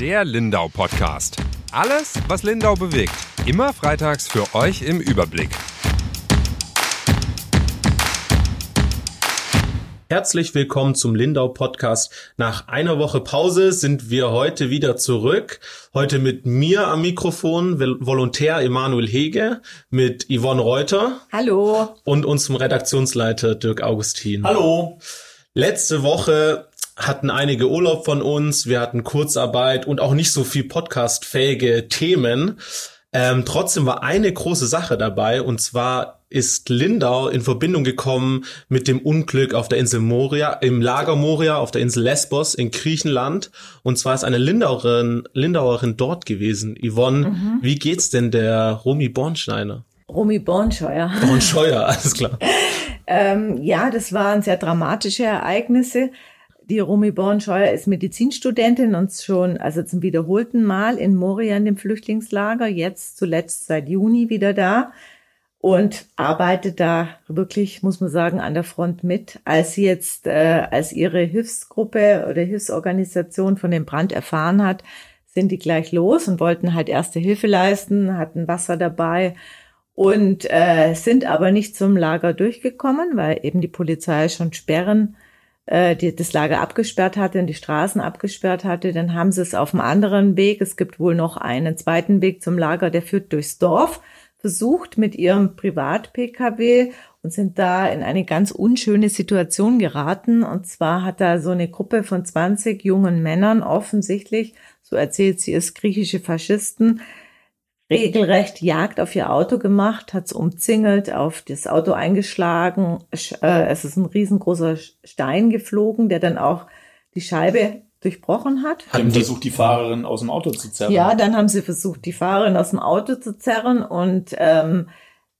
Der Lindau Podcast. Alles, was Lindau bewegt. Immer freitags für euch im Überblick. Herzlich willkommen zum Lindau Podcast. Nach einer Woche Pause sind wir heute wieder zurück. Heute mit mir am Mikrofon, Volontär Emanuel Hege, mit Yvonne Reuter. Hallo. Und unserem Redaktionsleiter Dirk Augustin. Hallo. Letzte Woche hatten einige Urlaub von uns, wir hatten Kurzarbeit und auch nicht so viel podcastfähige Themen. Ähm, trotzdem war eine große Sache dabei und zwar ist Lindau in Verbindung gekommen mit dem Unglück auf der Insel Moria, im Lager Moria auf der Insel Lesbos in Griechenland. Und zwar ist eine Lindauerin, Lindauerin dort gewesen. Yvonne, mhm. wie geht's denn der Romy Bornsteiner? Romy Bornscheuer. Bornscheuer, alles klar. ähm, ja, das waren sehr dramatische Ereignisse. Die Romy Bornscheuer ist Medizinstudentin und schon, also zum wiederholten Mal in Moria in dem Flüchtlingslager, jetzt zuletzt seit Juni wieder da und arbeitet da wirklich, muss man sagen, an der Front mit. Als sie jetzt, äh, als ihre Hilfsgruppe oder Hilfsorganisation von dem Brand erfahren hat, sind die gleich los und wollten halt erste Hilfe leisten, hatten Wasser dabei und äh, sind aber nicht zum Lager durchgekommen, weil eben die Polizei schon Sperren äh, die, das Lager abgesperrt hatte und die Straßen abgesperrt hatte, dann haben sie es auf einem anderen Weg, es gibt wohl noch einen zweiten Weg zum Lager, der führt durchs Dorf, versucht mit ihrem Privat-Pkw und sind da in eine ganz unschöne Situation geraten. Und zwar hat da so eine Gruppe von 20 jungen Männern offensichtlich, so erzählt sie es, griechische Faschisten, regelrecht Jagd auf ihr Auto gemacht, hat es umzingelt, auf das Auto eingeschlagen. Äh, es ist ein riesengroßer Stein geflogen, der dann auch die Scheibe durchbrochen hat. Haben versucht, die Fahrerin aus dem Auto zu zerren? Ja, dann haben sie versucht, die Fahrerin aus dem Auto zu zerren und ähm,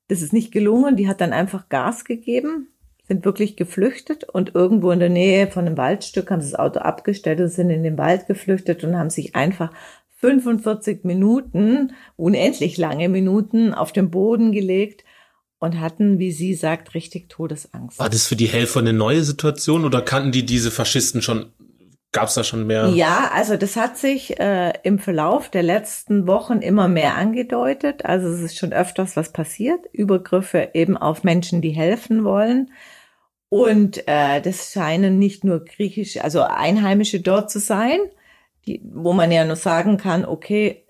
das ist nicht gelungen. Die hat dann einfach Gas gegeben, sind wirklich geflüchtet und irgendwo in der Nähe von einem Waldstück haben sie das Auto abgestellt und sind in den Wald geflüchtet und haben sich einfach 45 Minuten, unendlich lange Minuten auf dem Boden gelegt und hatten, wie sie sagt, richtig Todesangst. War das für die Helfer eine neue Situation oder kannten die diese Faschisten schon? Gab es da schon mehr? Ja, also das hat sich äh, im Verlauf der letzten Wochen immer mehr angedeutet. Also es ist schon öfters was passiert. Übergriffe eben auf Menschen, die helfen wollen. Und äh, das scheinen nicht nur griechische, also Einheimische dort zu sein, die, wo man ja nur sagen kann, okay,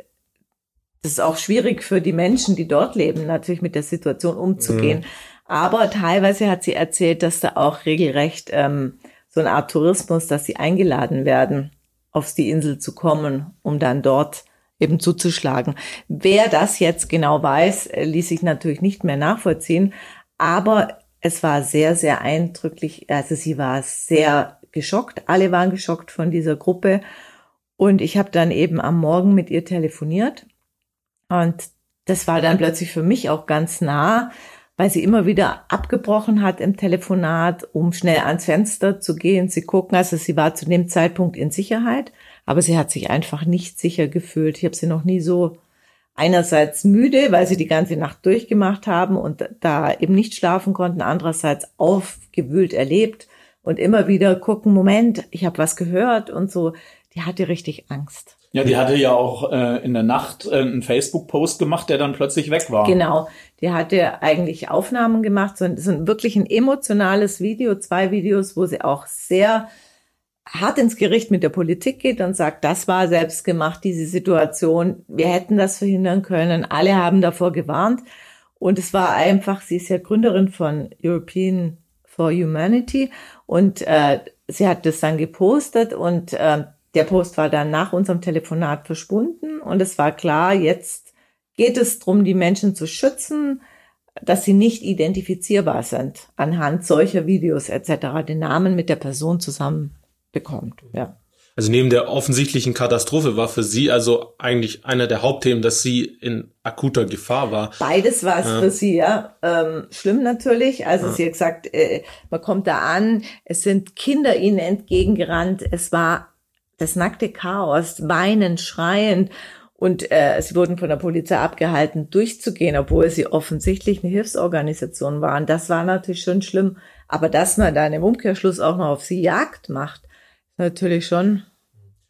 das ist auch schwierig für die Menschen, die dort leben, natürlich mit der Situation umzugehen. Mhm. Aber teilweise hat sie erzählt, dass da auch regelrecht ähm, so eine Art Tourismus, dass sie eingeladen werden, auf die Insel zu kommen, um dann dort eben zuzuschlagen. Wer das jetzt genau weiß, äh, ließ sich natürlich nicht mehr nachvollziehen. Aber es war sehr, sehr eindrücklich. Also sie war sehr geschockt. Alle waren geschockt von dieser Gruppe. Und ich habe dann eben am Morgen mit ihr telefoniert. Und das war dann plötzlich für mich auch ganz nah, weil sie immer wieder abgebrochen hat im Telefonat, um schnell ans Fenster zu gehen, zu gucken. Also sie war zu dem Zeitpunkt in Sicherheit, aber sie hat sich einfach nicht sicher gefühlt. Ich habe sie noch nie so einerseits müde, weil sie die ganze Nacht durchgemacht haben und da eben nicht schlafen konnten, andererseits aufgewühlt erlebt und immer wieder gucken, Moment, ich habe was gehört und so die hatte richtig Angst. Ja, die hatte ja auch äh, in der Nacht äh, einen Facebook-Post gemacht, der dann plötzlich weg war. Genau, die hatte eigentlich Aufnahmen gemacht, so ein, so ein wirklich ein emotionales Video, zwei Videos, wo sie auch sehr hart ins Gericht mit der Politik geht und sagt, das war selbst gemacht, diese Situation, wir hätten das verhindern können, alle haben davor gewarnt. Und es war einfach, sie ist ja Gründerin von European for Humanity und äh, sie hat das dann gepostet und äh, der Post war dann nach unserem Telefonat verschwunden und es war klar, jetzt geht es darum, die Menschen zu schützen, dass sie nicht identifizierbar sind anhand solcher Videos etc. den Namen mit der Person zusammen bekommt. Ja. Also neben der offensichtlichen Katastrophe war für Sie also eigentlich einer der Hauptthemen, dass sie in akuter Gefahr war. Beides war es ja. für sie, ja. Ähm, schlimm natürlich. Also ja. sie hat gesagt, äh, man kommt da an, es sind Kinder ihnen entgegengerannt, es war das nackte Chaos, weinend, schreiend. Und äh, sie wurden von der Polizei abgehalten, durchzugehen, obwohl sie offensichtlich eine Hilfsorganisation waren. Das war natürlich schon schlimm. Aber dass man dann im Umkehrschluss auch noch auf sie Jagd macht, natürlich schon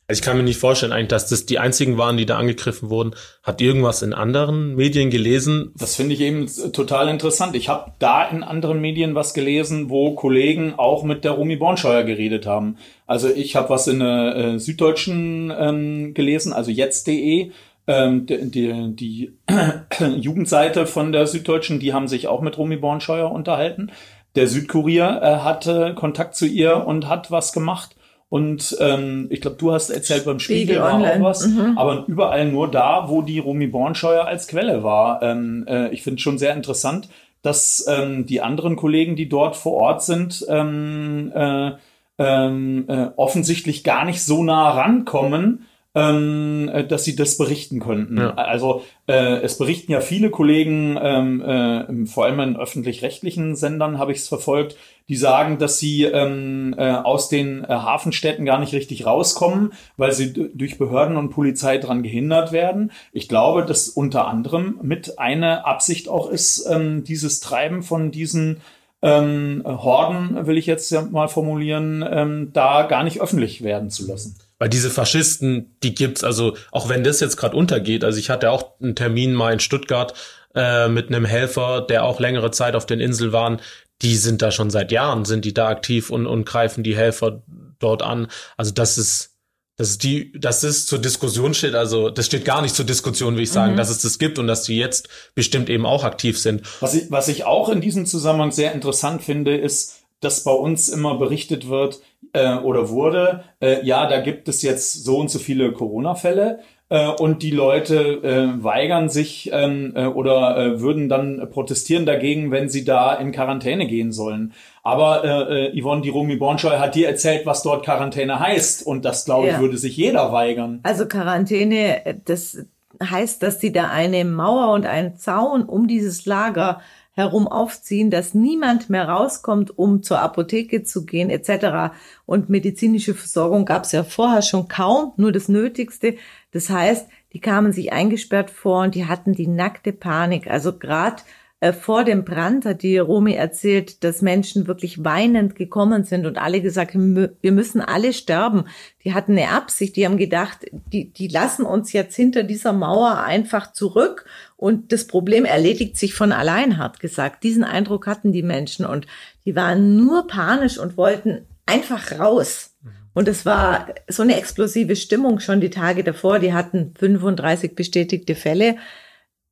Also ich kann mir nicht vorstellen eigentlich, dass das die einzigen waren, die da angegriffen wurden. Habt ihr irgendwas in anderen Medien gelesen? Das finde ich eben total interessant. Ich habe da in anderen Medien was gelesen, wo Kollegen auch mit der Romy Bornscheuer geredet haben. Also ich habe was in der äh, Süddeutschen ähm, gelesen, also jetzt.de. Ähm, die, die, die Jugendseite von der Süddeutschen, die haben sich auch mit Romy Bornscheuer unterhalten. Der Südkurier äh, hatte Kontakt zu ihr und hat was gemacht. Und ähm, ich glaube, du hast erzählt beim Spiegel, Spiegel auch was, mhm. aber überall nur da, wo die Romy Bornscheuer als Quelle war. Ähm, äh, ich finde schon sehr interessant, dass ähm, die anderen Kollegen, die dort vor Ort sind, ähm, äh, ähm, äh, offensichtlich gar nicht so nah rankommen ähm, äh, dass sie das berichten könnten. Ja. Also äh, es berichten ja viele Kollegen, ähm, äh, vor allem in öffentlich-rechtlichen Sendern habe ich es verfolgt, die sagen, dass sie ähm, äh, aus den äh, Hafenstädten gar nicht richtig rauskommen, weil sie durch Behörden und Polizei dran gehindert werden. Ich glaube, dass unter anderem mit eine Absicht auch ist, ähm, dieses Treiben von diesen ähm, Horden, will ich jetzt mal formulieren, ähm, da gar nicht öffentlich werden zu lassen. Weil diese Faschisten, die gibt's, also auch wenn das jetzt gerade untergeht, also ich hatte auch einen Termin mal in Stuttgart äh, mit einem Helfer, der auch längere Zeit auf den Inseln waren, die sind da schon seit Jahren, sind die da aktiv und, und greifen die Helfer dort an. Also das ist, das ist die, das ist zur Diskussion steht, also das steht gar nicht zur Diskussion, wie ich sagen, mhm. dass es das gibt und dass die jetzt bestimmt eben auch aktiv sind. Was ich, was ich auch in diesem Zusammenhang sehr interessant finde, ist, dass bei uns immer berichtet wird äh, oder wurde, äh, ja, da gibt es jetzt so und so viele Corona-Fälle äh, und die Leute äh, weigern sich ähm, äh, oder äh, würden dann protestieren dagegen, wenn sie da in Quarantäne gehen sollen. Aber äh, äh, Yvonne, die Romy Bornscheu hat dir erzählt, was dort Quarantäne heißt und das, glaube ja. ich, würde sich jeder weigern. Also Quarantäne, das heißt, dass sie da eine Mauer und einen Zaun um dieses Lager herum aufziehen, dass niemand mehr rauskommt, um zur Apotheke zu gehen etc. Und medizinische Versorgung gab es ja vorher schon kaum, nur das Nötigste. Das heißt, die kamen sich eingesperrt vor und die hatten die nackte Panik. Also gerade äh, vor dem Brand hat die Romy erzählt, dass Menschen wirklich weinend gekommen sind und alle gesagt wir müssen alle sterben. Die hatten eine Absicht, die haben gedacht, die, die lassen uns jetzt hinter dieser Mauer einfach zurück und das Problem erledigt sich von allein, hat gesagt. Diesen Eindruck hatten die Menschen und die waren nur panisch und wollten einfach raus. Und es war so eine explosive Stimmung schon die Tage davor. Die hatten 35 bestätigte Fälle.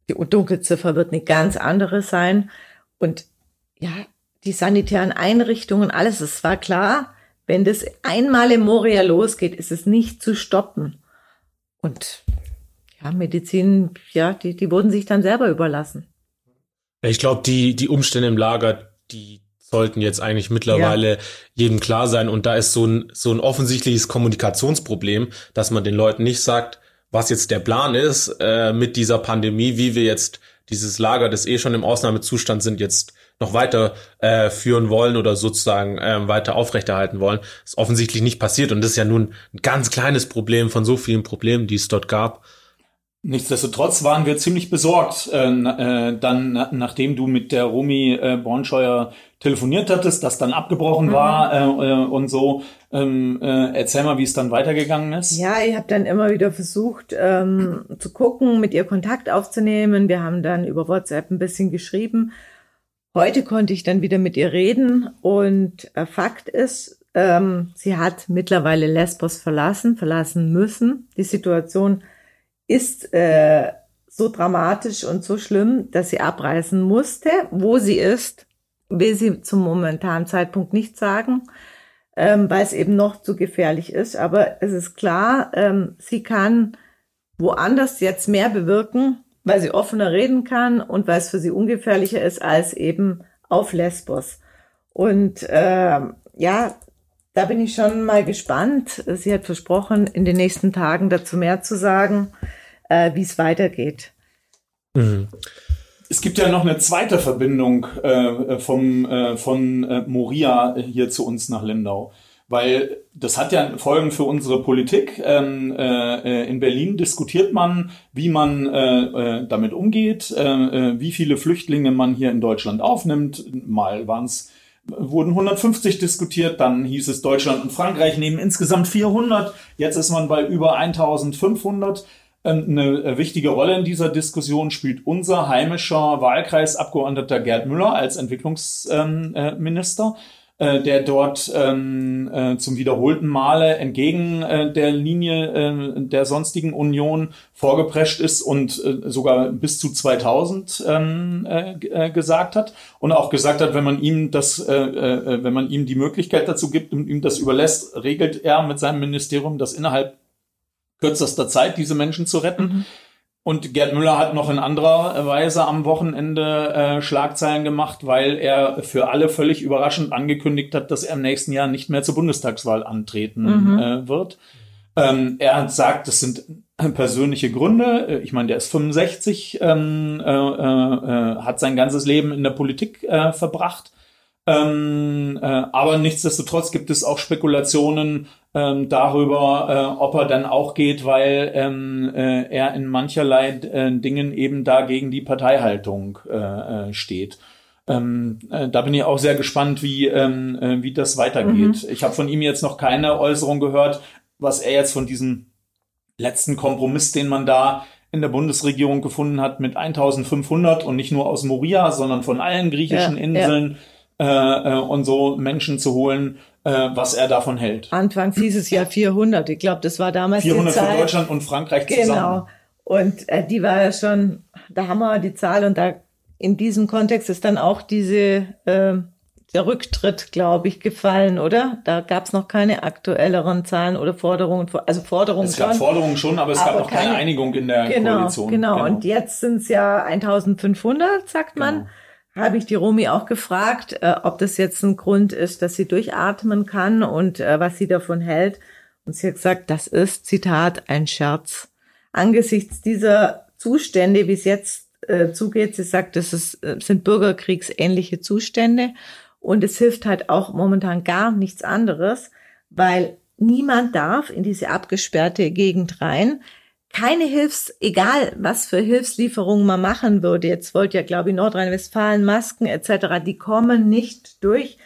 Die Dunkelziffer wird eine ganz andere sein. Und ja, die sanitären Einrichtungen, alles, es war klar, wenn das einmal im Moria losgeht, ist es nicht zu stoppen. Und ja, Medizin, ja, die, die wurden sich dann selber überlassen. Ich glaube, die, die Umstände im Lager, die sollten jetzt eigentlich mittlerweile ja. jedem klar sein. Und da ist so ein, so ein offensichtliches Kommunikationsproblem, dass man den Leuten nicht sagt, was jetzt der Plan ist äh, mit dieser Pandemie, wie wir jetzt dieses Lager, das eh schon im Ausnahmezustand sind, jetzt noch weiter äh, führen wollen oder sozusagen äh, weiter aufrechterhalten wollen, ist offensichtlich nicht passiert. Und das ist ja nun ein ganz kleines Problem von so vielen Problemen, die es dort gab. Nichtsdestotrotz waren wir ziemlich besorgt, äh, äh, dann na, nachdem du mit der Romy äh, Bornscheuer telefoniert hattest, das dann abgebrochen mhm. war äh, äh, und so. Ähm, äh, erzähl mal, wie es dann weitergegangen ist. Ja, ich habe dann immer wieder versucht ähm, zu gucken, mit ihr Kontakt aufzunehmen. Wir haben dann über WhatsApp ein bisschen geschrieben. Heute konnte ich dann wieder mit ihr reden und äh, Fakt ist, ähm, sie hat mittlerweile Lesbos verlassen, verlassen müssen. Die Situation ist äh, so dramatisch und so schlimm, dass sie abreisen musste. Wo sie ist, will sie zum momentanen Zeitpunkt nicht sagen, ähm, weil es eben noch zu gefährlich ist. Aber es ist klar, ähm, sie kann woanders jetzt mehr bewirken, weil sie offener reden kann und weil es für sie ungefährlicher ist als eben auf Lesbos. Und äh, ja, da bin ich schon mal gespannt. Sie hat versprochen, in den nächsten Tagen dazu mehr zu sagen äh, wie es weitergeht. Mhm. Es gibt ja noch eine zweite Verbindung äh, vom, äh, von äh, Moria hier zu uns nach Lindau. Weil das hat ja Folgen für unsere Politik. Ähm, äh, in Berlin diskutiert man, wie man äh, äh damit umgeht, äh, äh, wie viele Flüchtlinge man hier in Deutschland aufnimmt. Mal waren es wurden 150 diskutiert, dann hieß es Deutschland und Frankreich nehmen insgesamt 400, jetzt ist man bei über 1500. Ähm, eine äh, wichtige Rolle in dieser Diskussion spielt unser heimischer Wahlkreisabgeordneter Gerd Müller als Entwicklungsminister. Äh, der dort ähm, äh, zum wiederholten Male entgegen äh, der Linie äh, der sonstigen Union vorgeprescht ist und äh, sogar bis zu 2000 ähm, äh, äh, gesagt hat und auch gesagt hat, wenn man ihm das, äh, äh, wenn man ihm die Möglichkeit dazu gibt und ihm das überlässt, regelt er mit seinem Ministerium, das innerhalb kürzester Zeit diese Menschen zu retten. Mhm. Und Gerd Müller hat noch in anderer Weise am Wochenende äh, Schlagzeilen gemacht, weil er für alle völlig überraschend angekündigt hat, dass er im nächsten Jahr nicht mehr zur Bundestagswahl antreten mhm. äh, wird. Ähm, er sagt, das sind persönliche Gründe. Äh, ich meine, der ist 65, ähm, äh, äh, hat sein ganzes Leben in der Politik äh, verbracht. Ähm, äh, aber nichtsdestotrotz gibt es auch Spekulationen, ähm, darüber, äh, ob er dann auch geht, weil ähm, äh, er in mancherlei äh, Dingen eben da gegen die Parteihaltung äh, äh, steht. Ähm, äh, da bin ich auch sehr gespannt, wie, ähm, äh, wie das weitergeht. Mhm. Ich habe von ihm jetzt noch keine Äußerung gehört, was er jetzt von diesem letzten Kompromiss, den man da in der Bundesregierung gefunden hat, mit 1500 und nicht nur aus Moria, sondern von allen griechischen ja, Inseln ja. Äh, äh, und so Menschen zu holen, äh, was er davon hält. Anfangs hieß es ja 400. Ich glaube, das war damals 400 die Zahl. für Deutschland und Frankreich genau. zusammen. Genau. Und äh, die war ja schon der Hammer, die Zahl. Und da in diesem Kontext ist dann auch diese äh, der Rücktritt, glaube ich, gefallen, oder? Da gab es noch keine aktuelleren Zahlen oder Forderungen, also Forderungen schon. Es gab schon, Forderungen schon, aber es aber gab noch keine, keine, Einigung in der genau, Koalition. Genau, genau. Und jetzt sind es ja 1500, sagt man. Habe ich die Romi auch gefragt, äh, ob das jetzt ein Grund ist, dass sie durchatmen kann und äh, was sie davon hält. Und sie hat gesagt, das ist, Zitat, ein Scherz. Angesichts dieser Zustände, wie es jetzt äh, zugeht, sie sagt, das ist, äh, sind bürgerkriegsähnliche Zustände und es hilft halt auch momentan gar nichts anderes, weil niemand darf in diese abgesperrte Gegend rein keine Hilfs, egal was für Hilfslieferungen man machen würde, jetzt wollt ja, glaube ich, Nordrhein-Westfalen, Masken etc., die kommen nicht durch.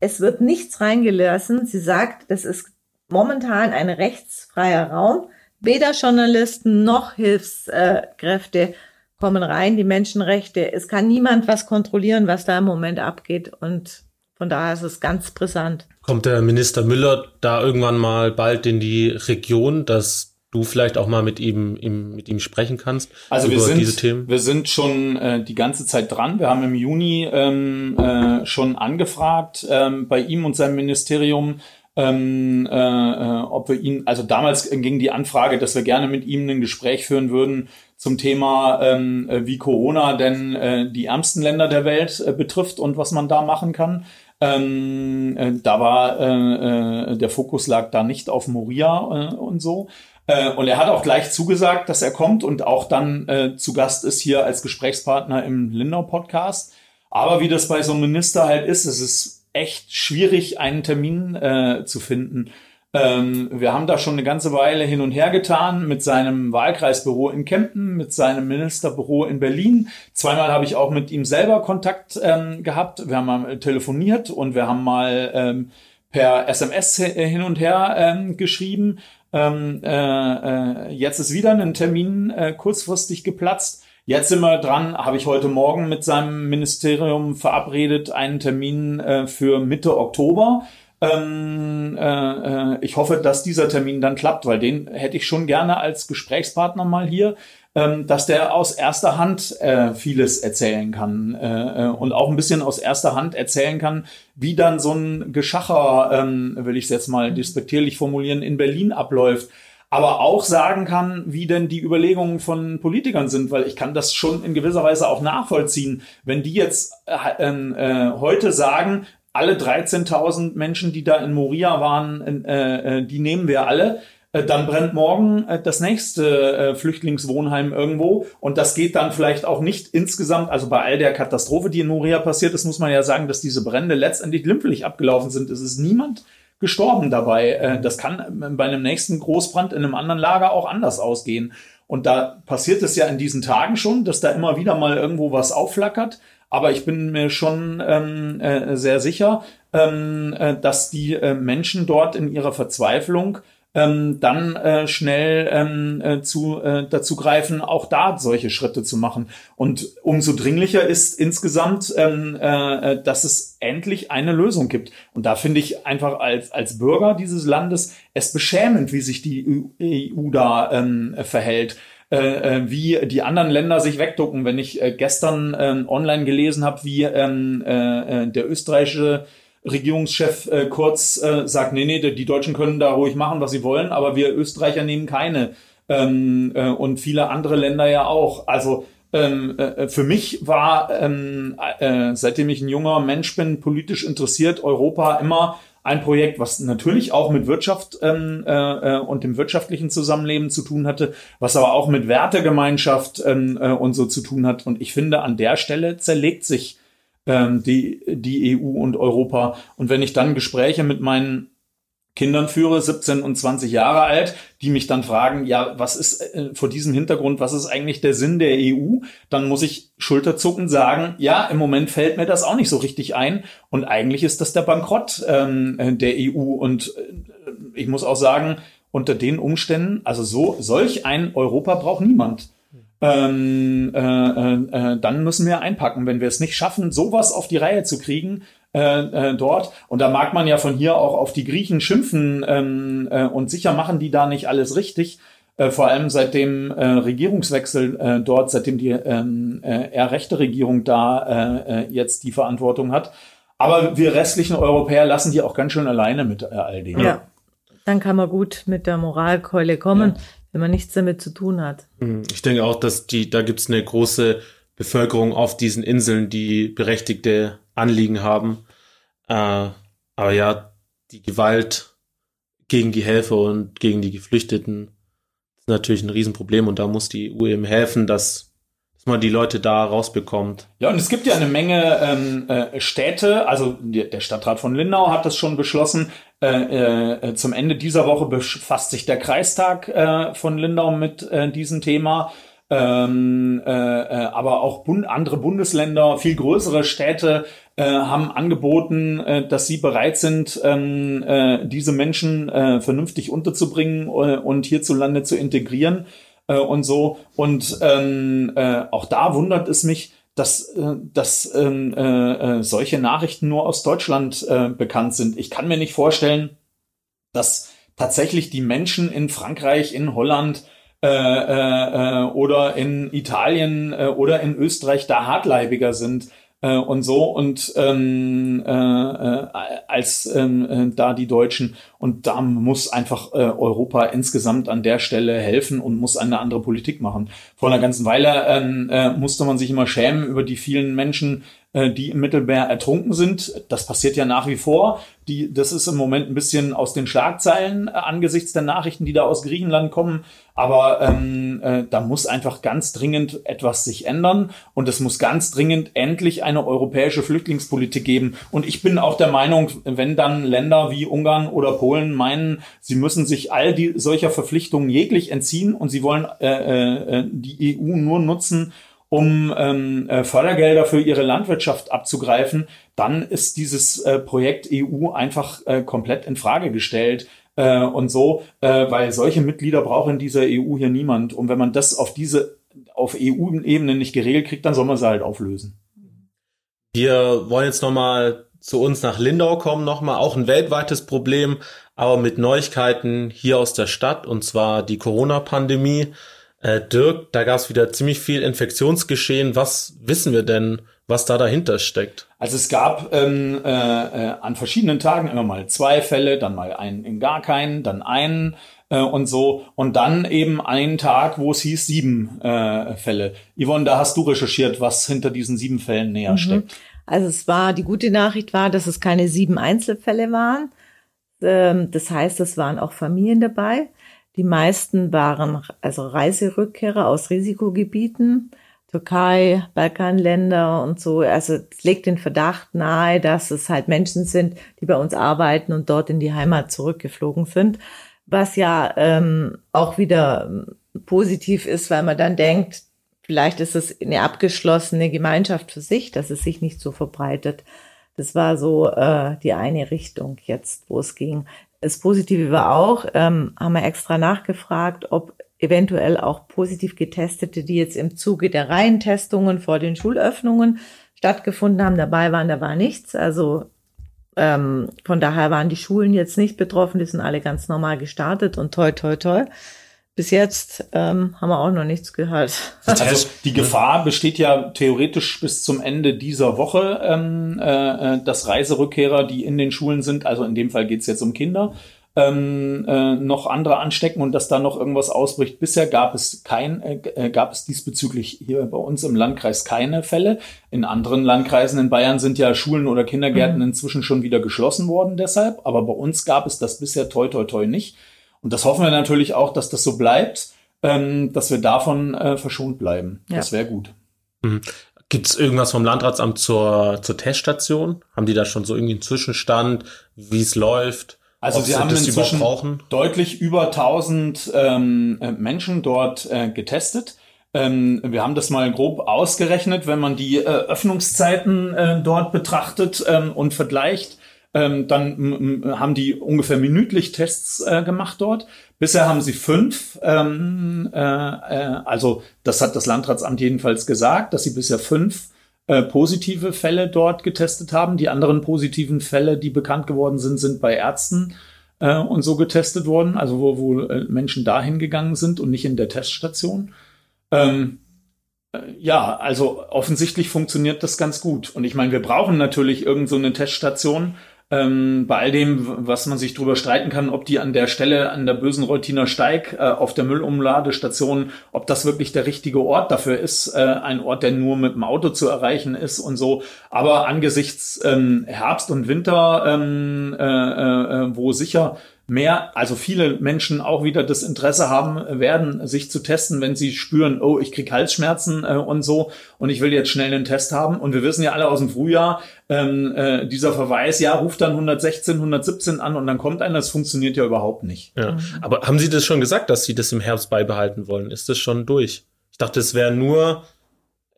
Es wird nichts reingelassen. Sie sagt, das ist momentan ein rechtsfreier Raum. Weder Journalisten noch Hilfskräfte kommen rein, die Menschenrechte. Es kann niemand was kontrollieren, was da im Moment abgeht. Und von daher ist es ganz brisant. Kommt der Minister Müller da irgendwann mal bald in die Region, dass du vielleicht auch mal mit ihm, ihm mit ihm sprechen kannst also über wir sind, diese Themen? Wir sind schon äh, die ganze Zeit dran. Wir haben im Juni ähm, äh, schon angefragt ähm, bei ihm und seinem Ministerium, ähm, äh, äh, ob wir ihn, also damals ging die Anfrage, dass wir gerne mit ihm ein Gespräch führen würden zum Thema, ähm, äh, wie Corona denn äh, die ärmsten Länder der Welt äh, betrifft und was man da machen kann. Ähm, äh, da war äh, äh, der Fokus lag da nicht auf Moria äh, und so. Äh, und er hat auch gleich zugesagt, dass er kommt und auch dann äh, zu Gast ist hier als Gesprächspartner im Lindau Podcast. Aber wie das bei so einem Minister halt ist, es ist echt schwierig, einen Termin äh, zu finden. Ähm, wir haben da schon eine ganze Weile hin und her getan mit seinem Wahlkreisbüro in Kempten, mit seinem Ministerbüro in Berlin. Zweimal habe ich auch mit ihm selber Kontakt ähm, gehabt. Wir haben mal telefoniert und wir haben mal ähm, per SMS hin und her ähm, geschrieben. Ähm, äh, äh, jetzt ist wieder ein Termin äh, kurzfristig geplatzt. Jetzt sind wir dran, habe ich heute Morgen mit seinem Ministerium verabredet, einen Termin äh, für Mitte Oktober. Ähm, äh, äh, ich hoffe, dass dieser Termin dann klappt, weil den hätte ich schon gerne als Gesprächspartner mal hier ähm, dass der aus erster Hand äh, vieles erzählen kann äh, äh, und auch ein bisschen aus erster Hand erzählen kann, wie dann so ein Geschacher, ähm, will ich es jetzt mal despektierlich formulieren, in Berlin abläuft aber auch sagen kann, wie denn die Überlegungen von Politikern sind, weil ich kann das schon in gewisser Weise auch nachvollziehen. Wenn die jetzt äh, ähm, äh, heute sagen, alle 13.000 Menschen, die da in Moria waren, äh, äh, die nehmen wir alle, dann brennt morgen äh, das nächste äh, Flüchtlingswohnheim irgendwo und das geht dann vielleicht auch nicht insgesamt, also bei all der Katastrophe, die in Moria passiert ist, muss man ja sagen, dass diese Brände letztendlich glimpflich abgelaufen sind. Es ist niemand gestorben dabei. Das kann bei einem nächsten Großbrand in einem anderen Lager auch anders ausgehen. Und da passiert es ja in diesen Tagen schon, dass da immer wieder mal irgendwo was aufflackert. aber ich bin mir schon ähm, äh, sehr sicher, ähm, äh, dass die äh, Menschen dort in ihrer Verzweiflung ähm, dann äh, schnell ähm, äh, zu, äh, dazu greifen, auch da solche Schritte zu machen. Und umso dringlicher ist insgesamt, ähm, äh, äh dass es endlich eine Lösung gibt. Und da finde ich einfach als, als Bürger dieses Landes es beschämend, wie sich die EU, da ähm, verhält. Äh, äh, wie die anderen Länder sich wegducken. Wenn ich äh, gestern äh, online gelesen habe, wie ähm, äh, äh, der österreichische Regierungschef äh, Kurz äh, sagt, nee, nee, die Deutschen können da ruhig machen, was sie wollen, aber wir Österreicher nehmen keine. Ähm, äh, und viele andere Länder ja auch. Also ähm, äh, für mich war, ähm, äh, seitdem ich ein junger Mensch bin, politisch interessiert, Europa immer ein Projekt, was natürlich auch mit Wirtschaft ähm, äh, äh, und dem wirtschaftlichen Zusammenleben zu tun hatte, was aber auch mit Wertegemeinschaft ähm, äh, und so zu tun hat. Und ich finde, an der Stelle zerlegt sich ähm, die, die EU und Europa. Und wenn ich dann Gespräche mit meinen Kindern führe, 17 und 20 Jahre alt, die mich dann fragen, ja, was ist äh, vor diesem Hintergrund, was ist eigentlich der Sinn der EU? Dann muss ich schulterzuckend sagen, ja, im Moment fällt mir das auch nicht so richtig ein. Und eigentlich ist das der Bankrott ähm, der EU. Und äh, ich muss auch sagen, unter den Umständen, also so, solch ein Europa braucht niemand. Ähm, äh, äh, äh dann müssen wir einpacken. Wenn wir es nicht schaffen, sowas auf die Reihe zu kriegen, äh, äh, dort. Und da mag man ja von hier auch auf die Griechen schimpfen ähm, äh, und sicher machen die da nicht alles richtig. Äh, vor allem seit dem äh, Regierungswechsel äh, dort, seitdem die ähm, äh, eher rechte Regierung da äh, äh, jetzt die Verantwortung hat. Aber wir restlichen Europäer lassen die auch ganz schön alleine mit äh, all dem. Ja, dann kann man gut mit der Moralkeule kommen, ja. Wenn man nichts damit zu tun hat. Hm, ich denke auch, dass die, da gibt es eine große Bevölkerung auf diesen Inseln, die berechtigte Anliegen haben. Äh, aber ja, die Gewalt gegen die Helfer und gegen die Geflüchteten ist natürlich ein Riesenproblem und da muss die EU eben helfen, dass, dass man die Leute da rausbekommt. Ja, und es gibt ja eine Menge ähm, äh, Städte, also der Stadtrat von Lindau hat das schon beschlossen. Äh, äh, zum Ende dieser Woche befasst sich der Kreistag äh, von Lindau mit äh, diesem Thema ähm, äh, äh, aber auch Bund andere Bundesländer, viel größere Städte äh, haben angeboten, äh, dass sie bereit sind, ähm, äh, diese Menschen äh, vernünftig unterzubringen äh, und hierzulande zu integrieren äh, und so. Und ähm, äh, auch da wundert es mich, dass, äh, dass ähm, äh, äh, solche Nachrichten nur aus Deutschland äh, bekannt sind. Ich kann mir nicht vorstellen, dass tatsächlich die Menschen in Frankreich, in Holland, äh, äh, äh, oder in Italien äh, oder in Österreich da hartleibiger sind äh, und so und ähm, äh, äh, als ähm, äh, da die Deutschen und da muss einfach äh, Europa insgesamt an der Stelle helfen und muss eine andere Politik machen. Vor einer ganzen Weile ähm, äh, musste man sich immer schämen über die vielen Menschen, die im Mittelmeer ertrunken sind. Das passiert ja nach wie vor. Die, das ist im Moment ein bisschen aus den Schlagzeilen äh, angesichts der Nachrichten, die da aus Griechenland kommen. Aber ähm, äh, da muss einfach ganz dringend etwas sich ändern und es muss ganz dringend endlich eine europäische Flüchtlingspolitik geben. Und ich bin auch der Meinung, wenn dann Länder wie Ungarn oder Polen meinen, sie müssen sich all die solcher Verpflichtungen jeglich entziehen und sie wollen äh, äh, die EU nur nutzen, um ähm, äh, Fördergelder für ihre Landwirtschaft abzugreifen, dann ist dieses äh, Projekt EU einfach äh, komplett in Frage gestellt. Äh, und so, äh, weil solche Mitglieder braucht in dieser EU hier niemand. Und wenn man das auf diese auf EU-Ebene nicht geregelt kriegt, dann soll man sie halt auflösen. Wir wollen jetzt nochmal zu uns nach Lindau kommen, nochmal auch ein weltweites Problem, aber mit Neuigkeiten hier aus der Stadt, und zwar die Corona-Pandemie. Äh, Dirk, da gab es wieder ziemlich viel Infektionsgeschehen. Was wissen wir denn, was da dahinter steckt? Also es gab ähm, äh, äh, an verschiedenen Tagen immer mal zwei Fälle, dann mal einen in gar keinen, dann einen äh, und so. Und dann eben einen Tag, wo es hieß sieben äh, Fälle. Yvonne, da hast du recherchiert, was hinter diesen sieben Fällen näher mhm. steckt. Also es war, die gute Nachricht war, dass es keine sieben Einzelfälle waren. Ähm, das heißt, es waren auch Familien dabei. Die meisten waren also Reiserückkehrer aus Risikogebieten, Türkei, Balkanländer und so. Also es legt den Verdacht nahe, dass es halt Menschen sind, die bei uns arbeiten und dort in die Heimat zurückgeflogen sind. Was ja ähm, auch wieder ähm, positiv ist, weil man dann denkt, vielleicht ist es eine abgeschlossene Gemeinschaft für sich, dass es sich nicht so verbreitet. Das war so äh, die eine Richtung jetzt, wo es ging. Das Positive war auch, ähm, haben wir extra nachgefragt, ob eventuell auch positiv Getestete, die jetzt im Zuge der Reihentestungen vor den Schulöffnungen stattgefunden haben, dabei waren, da war nichts. Also ähm, von daher waren die Schulen jetzt nicht betroffen, die sind alle ganz normal gestartet und toi, toi, toi. Bis jetzt ähm, haben wir auch noch nichts gehört. Also die Gefahr besteht ja theoretisch bis zum Ende dieser Woche, ähm, äh, äh dass Reiserückkehrer, die in den Schulen sind, also in dem Fall geht's jetzt um Kinder, ähm, äh, noch andere anstecken und dass da noch irgendwas ausbricht. Bisher gab es kein, äh, äh, gab es diesbezüglich hier bei uns im Landkreis keine Fälle. In anderen Landkreisen in Bayern sind ja Schulen oder Kindergärten mhm. inzwischen schon wieder geschlossen worden deshalb, aber bei uns gab es das bisher toi toi toi nicht. Und das hoffen wir natürlich auch, dass das so bleibt, ähm, dass wir davon äh, verschont bleiben. Ja. Das wäre gut. Mhm. Gibt es irgendwas vom Landratsamt zur, zur Teststation? Haben die da schon so irgendwie einen Zwischenstand, wie es läuft? Also wir haben inzwischen deutlich über 1000 ähm, äh, Menschen dort äh, getestet. Ähm, wir haben das mal grob ausgerechnet, wenn man die äh, Öffnungszeiten äh, dort betrachtet ähm, und vergleicht. Ähm, dann haben die ungefähr minütlich Tests äh, gemacht dort. Bisher haben sie fünf. Ähm, äh, äh, also das hat das Landratsamt jedenfalls gesagt, dass sie bisher fünf äh, positive Fälle dort getestet haben. Die anderen positiven Fälle, die bekannt geworden sind, sind bei Ärzten äh, und so getestet worden, also wo, wo äh, Menschen dahin gegangen sind und nicht in der Teststation. Ähm, äh, ja, also offensichtlich funktioniert das ganz gut. Und ich meine, wir brauchen natürlich irgend so eine Teststation, ähm, bei all dem, was man sich drüber streiten kann, ob die an der Stelle an der bösen Reutiner Steig äh, auf der Müllumladestation, ob das wirklich der richtige Ort dafür ist, äh, ein Ort, der nur mit dem Auto zu erreichen ist und so. Aber angesichts ähm, Herbst und Winter, ähm, äh, äh, äh wo sicher mehr, also viele Menschen auch wieder das Interesse haben werden, sich zu testen, wenn sie spüren, oh, ich krieg Halsschmerzen äh, und so und ich will jetzt schnell einen Test haben. Und wir wissen ja alle aus dem Frühjahr, ähm, äh, dieser Verweis, ja, ruft dann 116, 117 an und dann kommt einer, das funktioniert ja überhaupt nicht. Ja. Aber haben Sie das schon gesagt, dass Sie das im Herbst beibehalten wollen? Ist das schon durch? Ich dachte, es wäre nur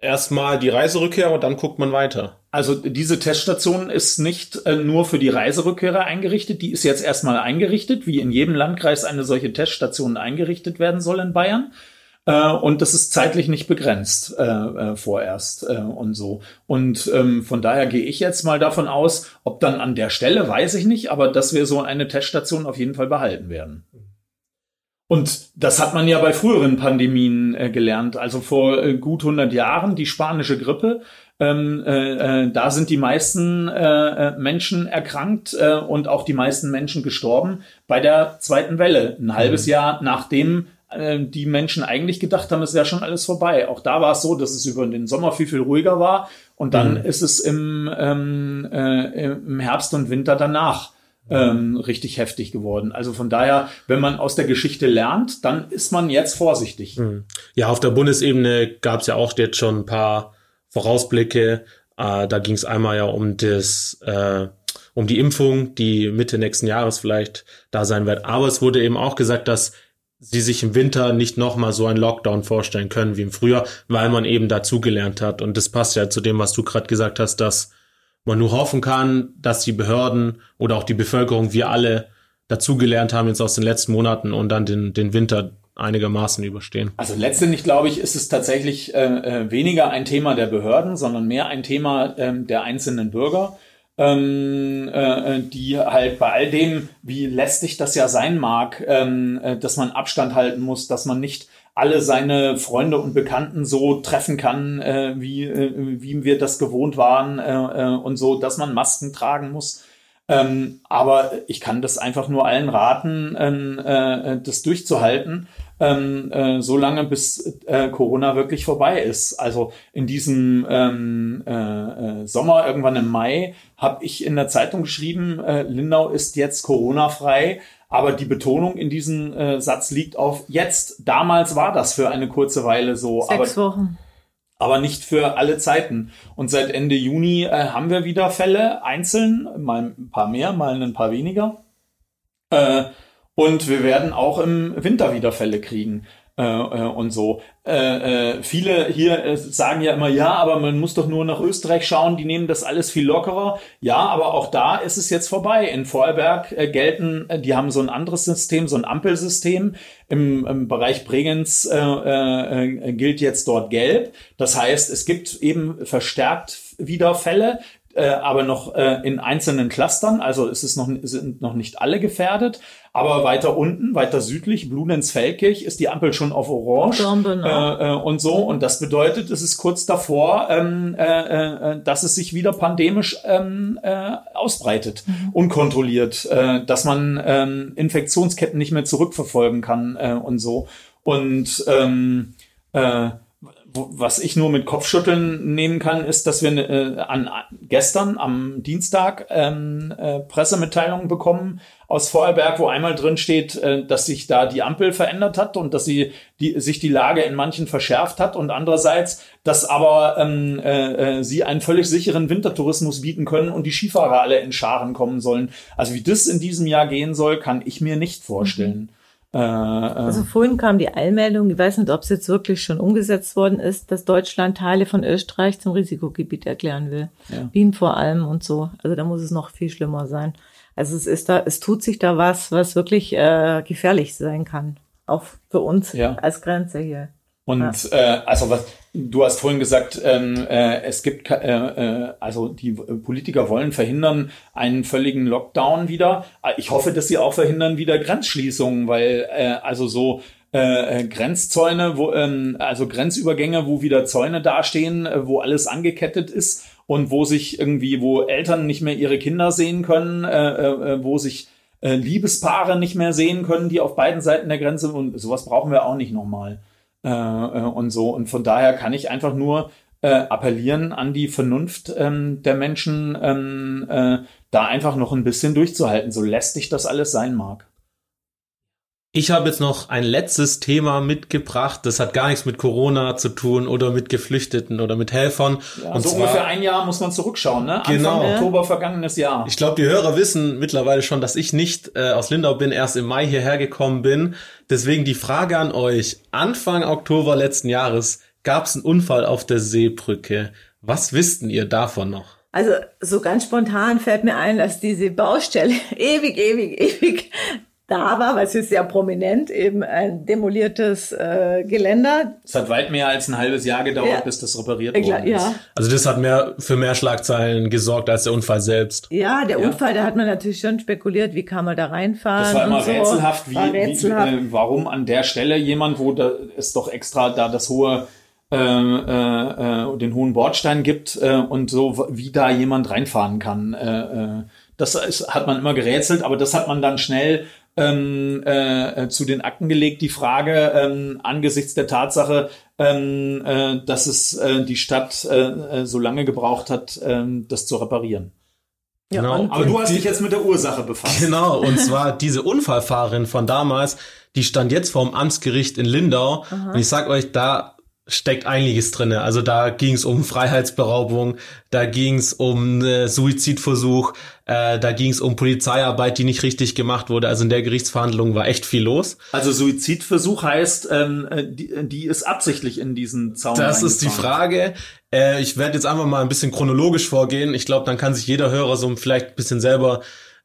erstmal die Reiserückkehr und dann guckt man weiter. Also diese Teststation ist nicht äh, nur für die Reiserückkehrer eingerichtet, die ist jetzt erstmal eingerichtet, wie in jedem Landkreis eine solche Teststation eingerichtet werden soll in Bayern. Äh, und das ist zeitlich nicht begrenzt äh, äh, vorerst äh, und so. Und ähm, von daher gehe ich jetzt mal davon aus, ob dann an der Stelle, weiß ich nicht, aber dass wir so eine Teststation auf jeden Fall behalten werden. Und das hat man ja bei früheren Pandemien äh, gelernt. Also vor äh, gut 100 Jahren die spanische Grippe ähm, äh, äh, da sind die meisten Menschen erkrankt und auch die meisten Menschen gestorben bei der zweiten Welle. Ein halbes mhm. Jahr nachdem die Menschen eigentlich gedacht haben, es wäre schon alles vorbei. Auch da war es so, dass es über den Sommer viel, viel ruhiger war. Und dann mhm. ist es im, ähm, äh, im Herbst und Winter danach ähm, richtig heftig geworden. Also von daher, wenn man aus der Geschichte lernt, dann ist man jetzt vorsichtig. Mhm. Ja, auf der Bundesebene gab es ja auch jetzt schon ein paar Vorausblicke. Äh, da ging es einmal ja um das, äh, um die Impfung, die Mitte nächsten Jahres vielleicht da sein wird. Aber es wurde eben auch gesagt, dass sie sich im Winter nicht nochmal so einen Lockdown vorstellen können wie im Frühjahr, weil man eben dazugelernt hat. Und das passt ja zu dem, was du gerade gesagt hast, dass man nur hoffen kann, dass die Behörden oder auch die Bevölkerung, wir alle dazugelernt haben jetzt aus den letzten Monaten und dann den, den Winter einigermaßen überstehen. Also letztendlich glaube ich, ist es tatsächlich äh, äh, weniger ein Thema der Behörden, sondern mehr ein Thema ähm, der einzelnen Bürger, ähm, äh, die halt bei all dem, wie lästig das ja sein mag, ähm, äh, dass man Abstand halten muss, dass man nicht alle seine Freunde und Bekannten so treffen kann, äh, wie, äh, wie wir das gewohnt waren äh, äh, und so, dass man Masken tragen muss. Ähm, aber ich kann das einfach nur allen raten, ähm, äh, das durchzuhalten ähm, äh, so lange bis äh, Corona wirklich vorbei ist. Also in diesem ähm, äh, äh, Sommer, irgendwann im Mai, habe ich in der Zeitung geschrieben, äh, Lindau ist jetzt Corona-frei. Aber die Betonung in diesem äh, Satz liegt auf jetzt. Damals war das für eine kurze Weile so. Sechs aber, Wochen. Aber nicht für alle Zeiten. Und seit Ende Juni äh, haben wir wieder Fälle, einzeln, mal ein paar mehr, mal ein paar weniger. Äh, und wir werden auch im Winter wieder Fälle kriegen. Äh, äh, und so. Äh, äh, viele hier äh, sagen ja immer, ja, aber man muss doch nur nach Österreich schauen, die nehmen das alles viel lockerer. Ja, aber auch da ist es jetzt vorbei. In Vorarlberg äh, gelten, äh, die haben so ein anderes System, so ein Ampelsystem. Im, im Bereich Bregenz äh, äh, gilt jetzt dort gelb. Das heißt, es gibt eben verstärkt wieder Fälle äh, aber noch äh, in einzelnen Clustern. Also es ist noch, sind noch nicht alle gefährdet. Aber weiter unten, weiter südlich, Blunens-Feldkirch, ist die Ampel schon auf Orange äh, äh, und so. Und das bedeutet, es ist kurz davor, ähm, äh, äh, dass es sich wieder pandemisch ähm, äh, ausbreitet, mhm. unkontrolliert, äh, dass man äh, Infektionsketten nicht mehr zurückverfolgen kann äh, und so. Und ähm, äh, was ich nur mit Kopfschütteln nehmen kann, ist, dass wir äh, an gestern am Dienstag ähm, äh, Pressemitteilungen bekommen aus Vorarlberg, wo einmal drin steht, äh, dass sich da die Ampel verändert hat und dass sie die, sich die Lage in manchen verschärft hat und andererseits, dass aber ähm, äh, äh sie einen völlig sicheren Wintertourismus bieten können und die Skifahrer alle in Scharen kommen sollen. Also wie das in diesem Jahr gehen soll, kann ich mir nicht vorstellen. Mhm. Äh, also vorhin kam die Eilmeldung, ich weiß nicht, ob es jetzt wirklich schon umgesetzt worden ist, dass Deutschland Teile von Österreich zum Risikogebiet erklären will. Ja. Wien vor allem und so. Also da muss es noch viel schlimmer sein. Also es ist da, es tut sich da was, was wirklich äh, gefährlich sein kann. Auch für uns ja. als Grenze hier. Und ja. äh, also was du hast vorhin gesagt, ähm, äh, es gibt äh, äh, also die Politiker wollen verhindern einen völligen Lockdown wieder. Ich hoffe, dass sie auch verhindern wieder Grenzschließungen, weil äh, also so äh, äh Grenzzäune, wo ähm, also Grenzübergänge, wo wieder Zäune dastehen, äh, wo alles angekettet ist und wo sich irgendwie, wo Eltern nicht mehr ihre Kinder sehen können, äh, äh, wo sich äh, Liebespaare nicht mehr sehen können, die auf beiden Seiten der Grenze und sowas brauchen wir auch nicht nochmal äh, äh, und so. Und von daher kann ich einfach nur äh, appellieren an die Vernunft ähm, der Menschen, ähm, äh, da einfach noch ein bisschen durchzuhalten, so lästig das alles sein mag. Ich habe jetzt noch ein letztes Thema mitgebracht. Das hat gar nichts mit Corona zu tun oder mit Geflüchteten oder mit Helfern. Ja, und so zwar, ungefähr ein Jahr muss man zurückschauen, ne? Genau. Anfang Oktober vergangenes Jahr. Ich glaube, die Hörer wissen mittlerweile schon, dass ich nicht äh, aus Lindau bin, erst im Mai hierher gekommen bin. Deswegen die Frage an euch. Anfang Oktober letzten Jahres gab es einen Unfall auf der Seebrücke. Was wissten ihr davon noch? Also so ganz spontan fällt mir ein, dass diese Baustelle ewig, ewig, ewig da war, weil es ist ja prominent, eben ein demoliertes äh, Geländer. Es hat weit mehr als ein halbes Jahr gedauert, ja. bis das repariert worden ja. ist. Also das hat mehr für mehr Schlagzeilen gesorgt als der Unfall selbst. Ja, der ja. Unfall, da hat man natürlich schon spekuliert, wie kann man da reinfahren. Das war immer so. rätselhaft, wie, rätselhaft. Wie, äh, warum an der Stelle jemand, wo da es doch extra da das hohe äh, äh, äh, den hohen Bordstein gibt äh, und so, wie da jemand reinfahren kann. Äh, äh, das ist, hat man immer gerätselt, aber das hat man dann schnell ähm, äh, zu den Akten gelegt, die Frage ähm, angesichts der Tatsache, ähm, äh, dass es äh, die Stadt äh, äh so lange gebraucht hat, äh, das zu reparieren. Ja, genau. Aber du hast die, dich jetzt mit der Ursache befasst. Genau, und zwar diese Unfallfahrerin von damals, die stand jetzt vorm Amtsgericht in Lindau. Aha. Und ich sag euch, da steckt einiges drinne. Also da ging es um Freiheitsberaubung, da ging es um äh, Suizidversuch, äh, da ging es um Polizeiarbeit, die nicht richtig gemacht wurde. Also in der Gerichtsverhandlung war echt viel los. Also Suizidversuch heißt, ähm, äh, die, die ist absichtlich in diesen Zaun. Das ist die Frage. Äh, ich werde jetzt einfach mal ein bisschen chronologisch vorgehen. Ich glaube, dann kann sich jeder Hörer so vielleicht ein bisschen selber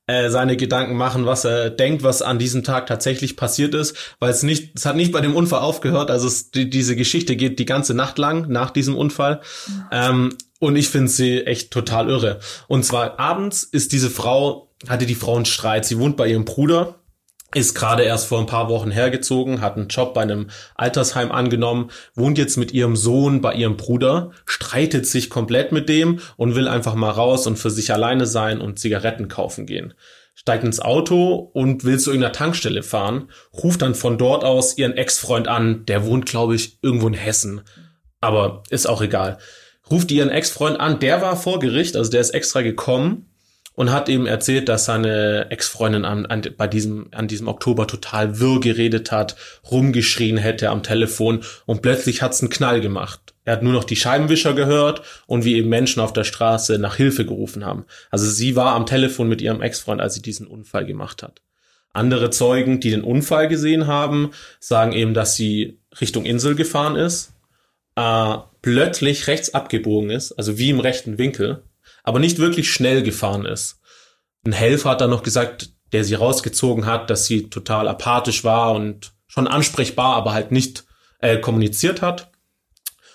äh, seine Gedanken machen, was er denkt, was an diesem Tag tatsächlich passiert ist, weil es nicht, es hat nicht bei dem Unfall aufgehört, also es, die, diese Geschichte geht die ganze Nacht lang nach diesem Unfall. Ähm, und ich finde sie echt total irre. Und zwar abends ist diese Frau, hatte die Frau einen Streit. Sie wohnt bei ihrem Bruder ist gerade erst vor ein paar Wochen hergezogen, hat einen Job bei einem Altersheim angenommen, wohnt jetzt mit ihrem Sohn bei ihrem Bruder, streitet sich komplett mit dem und will einfach mal raus und für sich alleine sein und Zigaretten kaufen gehen. Steigt ins Auto und will zu irgendeiner Tankstelle fahren, ruft dann von dort aus ihren Ex-Freund an, der wohnt, glaube ich, irgendwo in Hessen. Aber ist auch egal. Ruft ihren Ex-Freund an, der war vor Gericht, also der ist extra gekommen und hat ihm erzählt, dass seine Ex-Freundin an, an, bei diesem, an diesem Oktober total wirr geredet hat, rumgeschrien hätte am Telefon und plötzlich hat's einen Knall gemacht. Er hat nur noch die Scheibenwischer gehört und wie eben Menschen auf der Straße nach Hilfe gerufen haben. Also sie war am Telefon mit ihrem Ex-Freund, als sie diesen Unfall gemacht hat. Andere Zeugen, die den Unfall gesehen haben, sagen eben, dass sie Richtung Insel gefahren ist, äh, plötzlich rechts abgebogen ist, also wie im rechten Winkel, aber nicht wirklich schnell gefahren ist. Ein Helfer hat dann noch gesagt, der sie rausgezogen hat, dass sie total apathisch war und schon ansprechbar, aber halt nicht äh, kommuniziert hat.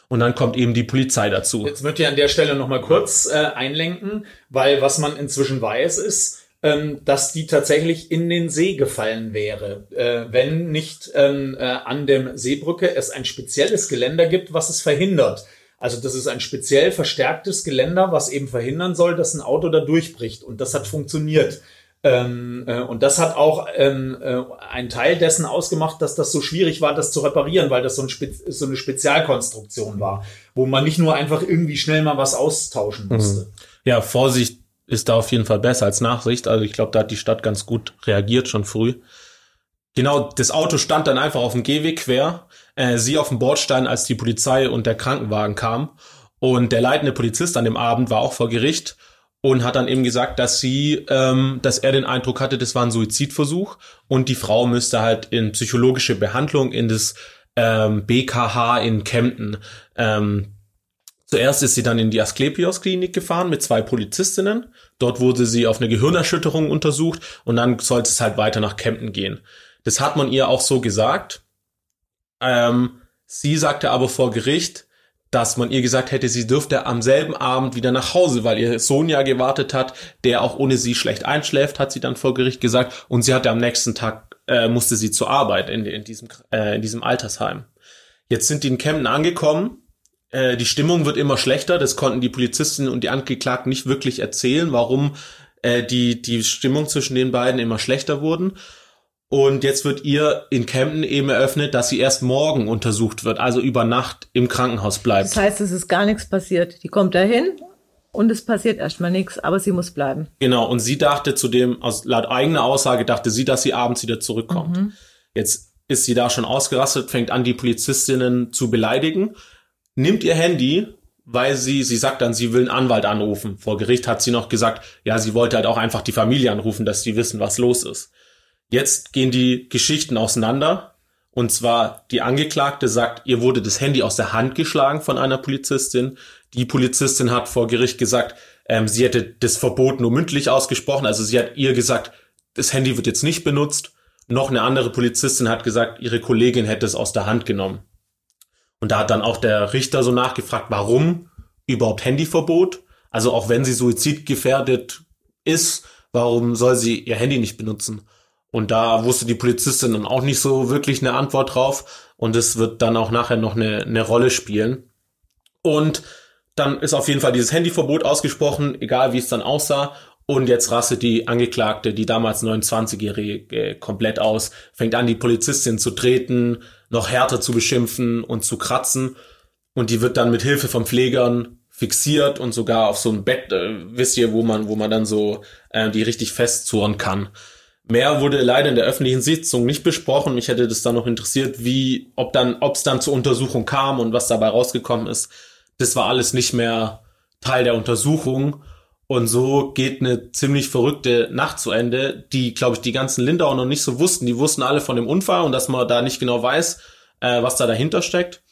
Und dann kommt eben die Polizei dazu. Jetzt möchte ich an der Stelle noch mal kurz äh, einlenken, weil was man inzwischen weiß, ist, ähm, dass die tatsächlich in den See gefallen wäre, äh, wenn nicht ähm, äh, an dem Seebrücke es ein spezielles Geländer gibt, was es verhindert. Also das ist ein speziell verstärktes Geländer, was eben verhindern soll, dass ein Auto da durchbricht. Und das hat funktioniert. Ähm, äh, und das hat auch ähm, äh, einen Teil dessen ausgemacht, dass das so schwierig war, das zu reparieren, weil das so, ein so eine Spezialkonstruktion war, wo man nicht nur einfach irgendwie schnell mal was austauschen mhm. musste. Ja, Vorsicht ist da auf jeden Fall besser als Nachsicht. Also ich glaube, da hat die Stadt ganz gut reagiert schon früh. Genau, das Auto stand dann einfach auf dem Gehweg quer, äh, sie auf dem Bordstein, als die Polizei und der Krankenwagen kam. Und der leitende Polizist an dem Abend war auch vor Gericht und hat dann eben gesagt, dass sie, ähm, dass er den Eindruck hatte, das war ein Suizidversuch und die Frau müsste halt in psychologische Behandlung in das ähm, BKH in Kempten. Ähm, zuerst ist sie dann in die Asklepios Klinik gefahren mit zwei Polizistinnen. Dort wurde sie auf eine Gehirnerschütterung untersucht und dann sollte es halt weiter nach Kempten gehen. Das hat man ihr auch so gesagt. Ähm, sie sagte aber vor Gericht, dass man ihr gesagt hätte, sie dürfte am selben Abend wieder nach Hause, weil ihr Sohn ja gewartet hat, der auch ohne sie schlecht einschläft, hat sie dann vor Gericht gesagt. Und sie hatte am nächsten Tag, äh, musste sie zur Arbeit in, in, diesem, äh, in diesem Altersheim. Jetzt sind die in Kempten angekommen. Äh, die Stimmung wird immer schlechter. Das konnten die Polizisten und die Angeklagten nicht wirklich erzählen, warum äh, die, die Stimmung zwischen den beiden immer schlechter wurden. Und jetzt wird ihr in Kempten eben eröffnet, dass sie erst morgen untersucht wird, also über Nacht im Krankenhaus bleibt. Das heißt, es ist gar nichts passiert. Die kommt dahin und es passiert erstmal nichts, aber sie muss bleiben. Genau, und sie dachte zudem, also laut eigener Aussage dachte sie, dass sie abends wieder zurückkommt. Mhm. Jetzt ist sie da schon ausgerastet, fängt an, die Polizistinnen zu beleidigen, nimmt ihr Handy, weil sie, sie sagt dann, sie will einen Anwalt anrufen. Vor Gericht hat sie noch gesagt, ja, sie wollte halt auch einfach die Familie anrufen, dass die wissen, was los ist. Jetzt gehen die Geschichten auseinander. Und zwar die Angeklagte sagt, ihr wurde das Handy aus der Hand geschlagen von einer Polizistin. Die Polizistin hat vor Gericht gesagt, ähm, sie hätte das Verbot nur mündlich ausgesprochen. Also sie hat ihr gesagt, das Handy wird jetzt nicht benutzt. Noch eine andere Polizistin hat gesagt, ihre Kollegin hätte es aus der Hand genommen. Und da hat dann auch der Richter so nachgefragt, warum überhaupt Handyverbot? Also auch wenn sie suizidgefährdet ist, warum soll sie ihr Handy nicht benutzen? Und da wusste die Polizistin dann auch nicht so wirklich eine Antwort drauf. Und es wird dann auch nachher noch eine, eine Rolle spielen. Und dann ist auf jeden Fall dieses Handyverbot ausgesprochen, egal wie es dann aussah. Und jetzt rastet die Angeklagte, die damals 29-Jährige, komplett aus, fängt an, die Polizistin zu treten, noch härter zu beschimpfen und zu kratzen. Und die wird dann mit Hilfe von Pflegern fixiert und sogar auf so ein Bett, äh, wisst ihr, wo man, wo man dann so äh, die richtig festzurren kann. Mehr wurde leider in der öffentlichen Sitzung nicht besprochen. Mich hätte das dann noch interessiert, wie, ob dann, ob es dann zur Untersuchung kam und was dabei rausgekommen ist. Das war alles nicht mehr Teil der Untersuchung. Und so geht eine ziemlich verrückte Nacht zu Ende, die, glaube ich, die ganzen Lindauer noch nicht so wussten. Die wussten alle von dem Unfall und dass man da nicht genau weiß, äh, was da dahinter steckt.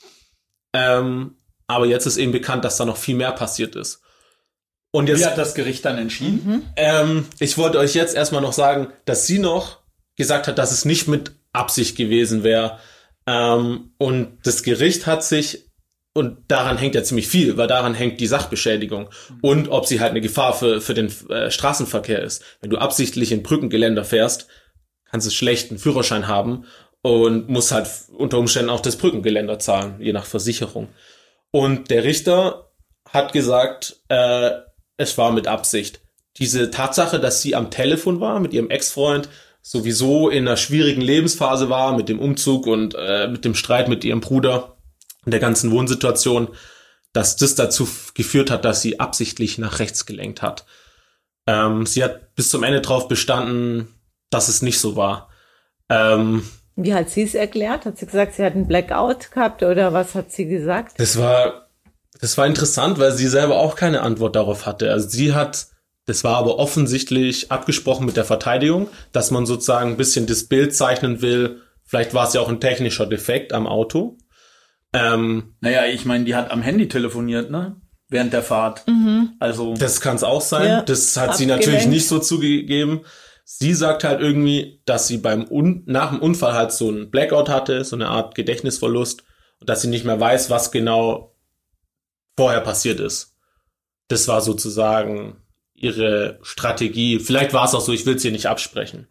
Ähm, aber jetzt ist eben bekannt, dass da noch viel mehr passiert ist. Und jetzt, Wie hat das Gericht dann entschieden? Mhm. Ähm, ich wollte euch jetzt erstmal noch sagen, dass sie noch gesagt hat, dass es nicht mit Absicht gewesen wäre. Ähm, und das Gericht hat sich, und daran hängt ja ziemlich viel, weil daran hängt die Sachbeschädigung und ob sie halt eine Gefahr für, für den äh, Straßenverkehr ist. Wenn du absichtlich in Brückengeländer fährst, kannst du schlechten Führerschein haben und musst halt unter Umständen auch das Brückengeländer zahlen, je nach Versicherung. Und der Richter hat gesagt, äh, es war mit Absicht. Diese Tatsache, dass sie am Telefon war mit ihrem Ex-Freund, sowieso in einer schwierigen Lebensphase war mit dem Umzug und äh, mit dem Streit mit ihrem Bruder und der ganzen Wohnsituation, dass das dazu geführt hat, dass sie absichtlich nach rechts gelenkt hat. Ähm, sie hat bis zum Ende darauf bestanden, dass es nicht so war. Ähm, Wie hat sie es erklärt? Hat sie gesagt, sie hat einen Blackout gehabt oder was hat sie gesagt? Das war das war interessant, weil sie selber auch keine Antwort darauf hatte. Also sie hat Das war aber offensichtlich abgesprochen mit der Verteidigung, dass man sozusagen ein bisschen das Bild zeichnen will. Vielleicht war es ja auch ein technischer Defekt am Auto. Ähm, naja, ich meine, die hat am Handy telefoniert, ne? Während der Fahrt. Mhm. Also. Das kann es auch sein. Ja, das hat sie natürlich nicht so zugegeben. Sie sagt halt irgendwie, dass sie beim Un nach dem Unfall halt so ein Blackout hatte, so eine Art Gedächtnisverlust und dass sie nicht mehr weiß, was genau vorher passiert ist. Das war sozusagen ihre Strategie. Vielleicht war es auch so, ich will es hier nicht absprechen.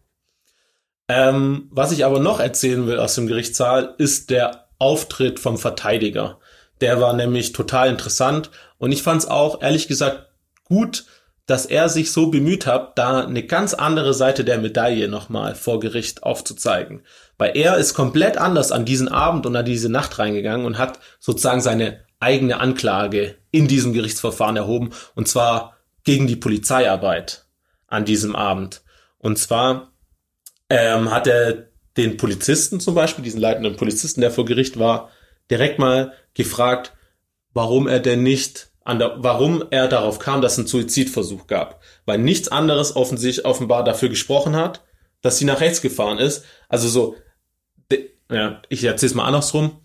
Ähm, was ich aber noch erzählen will aus dem Gerichtssaal, ist der Auftritt vom Verteidiger. Der war nämlich total interessant und ich fand es auch, ehrlich gesagt, gut, dass er sich so bemüht hat, da eine ganz andere Seite der Medaille nochmal vor Gericht aufzuzeigen. Weil er ist komplett anders an diesen Abend und an diese Nacht reingegangen und hat sozusagen seine eigene Anklage in diesem Gerichtsverfahren erhoben und zwar gegen die Polizeiarbeit an diesem Abend. Und zwar ähm, hat er den Polizisten zum Beispiel, diesen leitenden Polizisten, der vor Gericht war, direkt mal gefragt, warum er denn nicht an der, warum er darauf kam, dass es einen Suizidversuch gab. Weil nichts anderes offensichtlich offenbar dafür gesprochen hat, dass sie nach rechts gefahren ist. Also so, ja, ich erzähle es mal andersrum.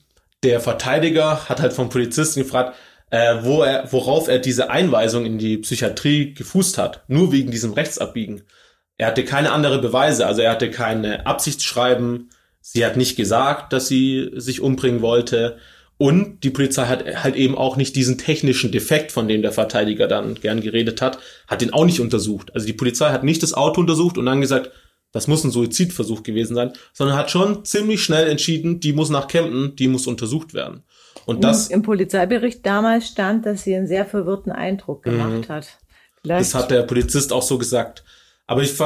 Der Verteidiger hat halt vom Polizisten gefragt, äh, wo er, worauf er diese Einweisung in die Psychiatrie gefußt hat. Nur wegen diesem Rechtsabbiegen. Er hatte keine andere Beweise, also er hatte keine Absichtsschreiben. Sie hat nicht gesagt, dass sie sich umbringen wollte. Und die Polizei hat halt eben auch nicht diesen technischen Defekt, von dem der Verteidiger dann gern geredet hat, hat den auch nicht untersucht. Also die Polizei hat nicht das Auto untersucht und dann gesagt, das muss ein Suizidversuch gewesen sein, sondern hat schon ziemlich schnell entschieden, die muss nach Kempten, die muss untersucht werden. Und das im Polizeibericht damals stand, dass sie einen sehr verwirrten Eindruck gemacht mhm. hat. Vielleicht das hat der Polizist auch so gesagt. Aber ich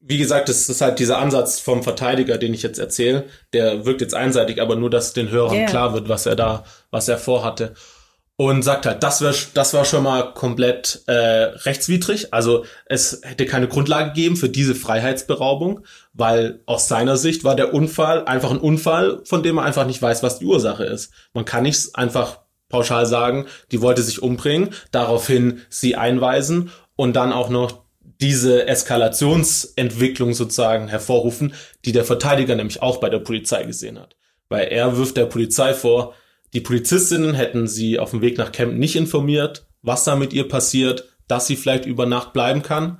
wie gesagt, das ist halt dieser Ansatz vom Verteidiger, den ich jetzt erzähle. Der wirkt jetzt einseitig, aber nur, dass den Hörern yeah. klar wird, was er da, was er vorhatte. Und sagt halt, das, wär, das war schon mal komplett äh, rechtswidrig. Also es hätte keine Grundlage gegeben für diese Freiheitsberaubung, weil aus seiner Sicht war der Unfall einfach ein Unfall, von dem man einfach nicht weiß, was die Ursache ist. Man kann nicht einfach pauschal sagen, die wollte sich umbringen, daraufhin sie einweisen und dann auch noch diese Eskalationsentwicklung sozusagen hervorrufen, die der Verteidiger nämlich auch bei der Polizei gesehen hat. Weil er wirft der Polizei vor, die Polizistinnen hätten sie auf dem Weg nach Camp nicht informiert, was da mit ihr passiert, dass sie vielleicht über Nacht bleiben kann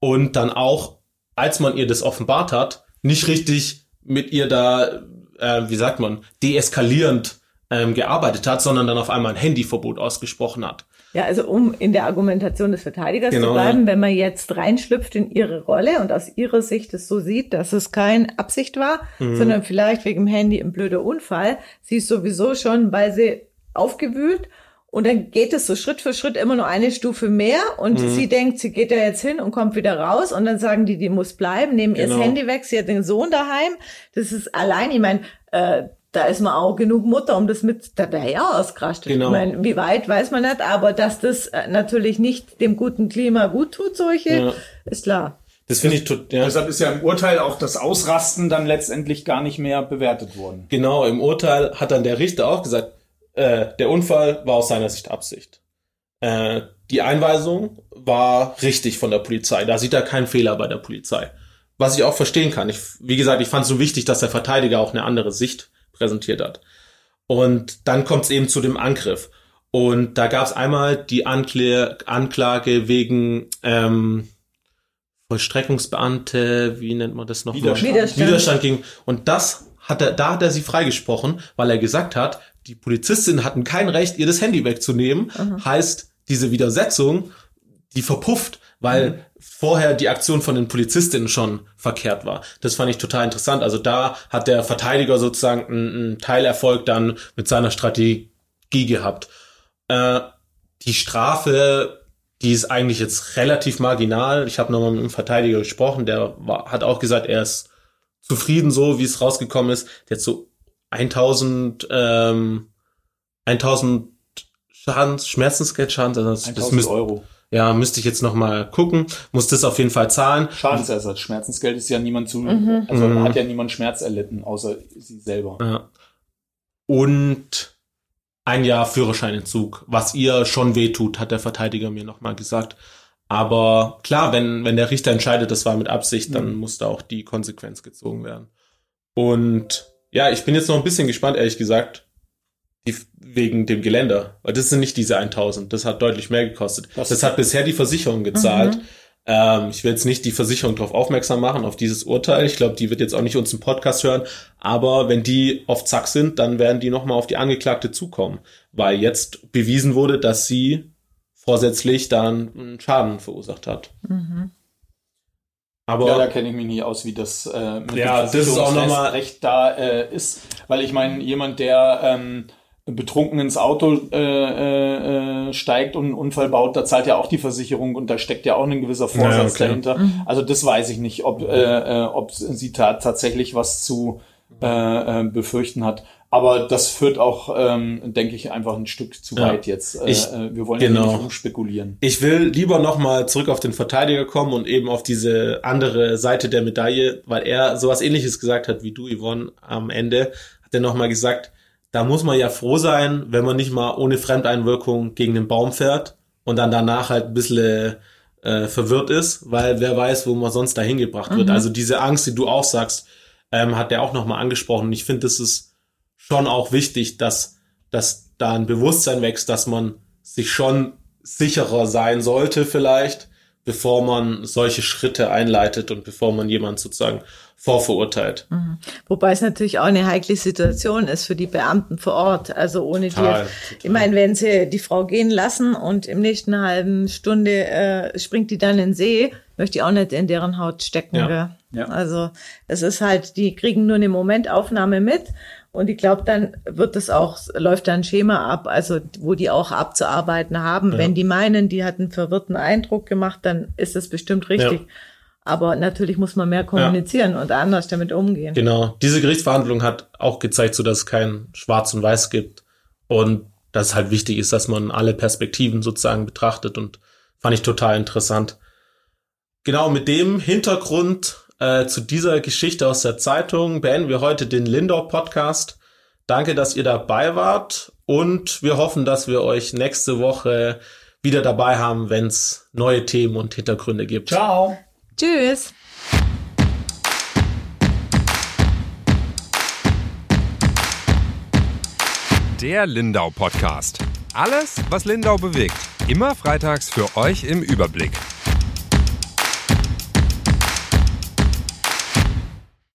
und dann auch, als man ihr das offenbart hat, nicht richtig mit ihr da, äh, wie sagt man, deeskalierend ähm, gearbeitet hat, sondern dann auf einmal ein Handyverbot ausgesprochen hat. Ja, also um in der Argumentation des Verteidigers genau, zu bleiben, wenn man jetzt reinschlüpft in ihre Rolle und aus ihrer Sicht es so sieht, dass es keine Absicht war, mhm. sondern vielleicht wegen dem Handy ein blöder Unfall, sie ist sowieso schon, weil sie aufgewühlt und dann geht es so Schritt für Schritt immer nur eine Stufe mehr und mhm. sie denkt, sie geht ja jetzt hin und kommt wieder raus und dann sagen die, die muss bleiben, nehmen genau. ihr das Handy weg, sie hat den Sohn daheim. Das ist allein, ich meine, äh, da ist man auch genug Mutter, um das mit, da wäre ja ausgerastet. Genau. Ich meine, wie weit weiß man nicht, aber dass das äh, natürlich nicht dem guten Klima gut tut, solche, ja. ist klar. Das finde ich tot, ja. Deshalb ist ja im Urteil auch das Ausrasten dann letztendlich gar nicht mehr bewertet worden. Genau, im Urteil hat dann der Richter auch gesagt, äh, der Unfall war aus seiner Sicht Absicht. Äh, die Einweisung war richtig von der Polizei. Da sieht er keinen Fehler bei der Polizei. Was ich auch verstehen kann. Ich, wie gesagt, ich fand es so wichtig, dass der Verteidiger auch eine andere Sicht präsentiert hat. Und dann kommt es eben zu dem Angriff. Und da gab es einmal die Ankl Anklage wegen ähm, Vollstreckungsbeamte, wie nennt man das noch? Widerstand. Widerstand. Widerstand gegen. Und das hat er, da hat er sie freigesprochen, weil er gesagt hat, die Polizistinnen hatten kein Recht, ihr das Handy wegzunehmen. Mhm. Heißt, diese Widersetzung, die verpufft, weil mhm vorher die Aktion von den Polizistinnen schon verkehrt war. Das fand ich total interessant. Also da hat der Verteidiger sozusagen einen, Teilerfolg dann mit seiner Strategie gehabt. Äh, die Strafe, die ist eigentlich jetzt relativ marginal. Ich habe nochmal mit dem Verteidiger gesprochen, der war, hat auch gesagt, er ist zufrieden so, wie es rausgekommen ist. Der hat so 1000, ähm, 1000 Schadens, Schmerzensgeld Schadens, also das, 1000 das Euro. Ja, müsste ich jetzt noch mal gucken. Muss das auf jeden Fall zahlen. Schadensersatz. Schmerzensgeld ist ja niemand zu, mhm. also mhm. hat ja niemand Schmerz erlitten, außer sie selber. Ja. Und ein Jahr Führerscheinentzug, was ihr schon wehtut, hat der Verteidiger mir noch mal gesagt. Aber klar, wenn, wenn der Richter entscheidet, das war mit Absicht, dann mhm. muss da auch die Konsequenz gezogen werden. Und ja, ich bin jetzt noch ein bisschen gespannt, ehrlich gesagt, die, wegen dem Geländer. Weil das sind nicht diese 1000, das hat deutlich mehr gekostet. Das, das hat bisher die Versicherung gezahlt. Mhm. Ähm, ich will jetzt nicht die Versicherung darauf aufmerksam machen, auf dieses Urteil. Ich glaube, die wird jetzt auch nicht unseren Podcast hören. Aber wenn die auf Zack sind, dann werden die nochmal auf die Angeklagte zukommen. Weil jetzt bewiesen wurde, dass sie vorsätzlich dann einen Schaden verursacht hat. Mhm. Aber ja, da kenne ich mich nie aus, wie das äh, mit ja, dem das ist auch nochmal Recht da äh, ist, weil ich meine, jemand, der ähm, betrunken ins Auto äh, äh, steigt und einen Unfall baut, da zahlt ja auch die Versicherung und da steckt ja auch ein gewisser Vorsatz ja, dahinter. Mhm. Also das weiß ich nicht, ob, äh, äh, ob sie ta tatsächlich was zu äh, äh, befürchten hat. Aber das führt auch, ähm, denke ich, einfach ein Stück zu ja. weit jetzt. Äh, ich, äh, wir wollen genau. ja nicht rumspekulieren. Ich will lieber nochmal zurück auf den Verteidiger kommen und eben auf diese andere Seite der Medaille, weil er sowas ähnliches gesagt hat wie du, Yvonne, am Ende. Hat er nochmal gesagt, da muss man ja froh sein, wenn man nicht mal ohne Fremdeinwirkung gegen den Baum fährt und dann danach halt ein bisschen äh, verwirrt ist, weil wer weiß, wo man sonst dahin gebracht mhm. wird. Also diese Angst, die du auch sagst, ähm, hat er auch nochmal angesprochen. Und ich finde, das ist schon auch wichtig, dass, dass da ein Bewusstsein wächst, dass man sich schon sicherer sein sollte vielleicht, bevor man solche Schritte einleitet und bevor man jemand sozusagen vorverurteilt. Mhm. Wobei es natürlich auch eine heikle Situation ist für die Beamten vor Ort. Also ohne total, die, total. ich meine, wenn sie die Frau gehen lassen und im nächsten halben Stunde äh, springt die dann in den See, möchte ich auch nicht in deren Haut stecken. Ja. Ja. Also es ist halt, die kriegen nur eine Momentaufnahme mit und ich glaube, dann wird es auch, läuft da ein Schema ab, also wo die auch abzuarbeiten haben. Ja. Wenn die meinen, die hat einen verwirrten Eindruck gemacht, dann ist es bestimmt richtig. Ja. Aber natürlich muss man mehr kommunizieren ja. und anders damit umgehen. Genau. Diese Gerichtsverhandlung hat auch gezeigt, so dass es kein Schwarz und Weiß gibt. Und dass es halt wichtig ist, dass man alle Perspektiven sozusagen betrachtet und fand ich total interessant. Genau mit dem Hintergrund äh, zu dieser Geschichte aus der Zeitung beenden wir heute den Lindau Podcast. Danke, dass ihr dabei wart und wir hoffen, dass wir euch nächste Woche wieder dabei haben, wenn es neue Themen und Hintergründe gibt. Ciao. Tschüss. Der Lindau Podcast. Alles, was Lindau bewegt. Immer freitags für euch im Überblick.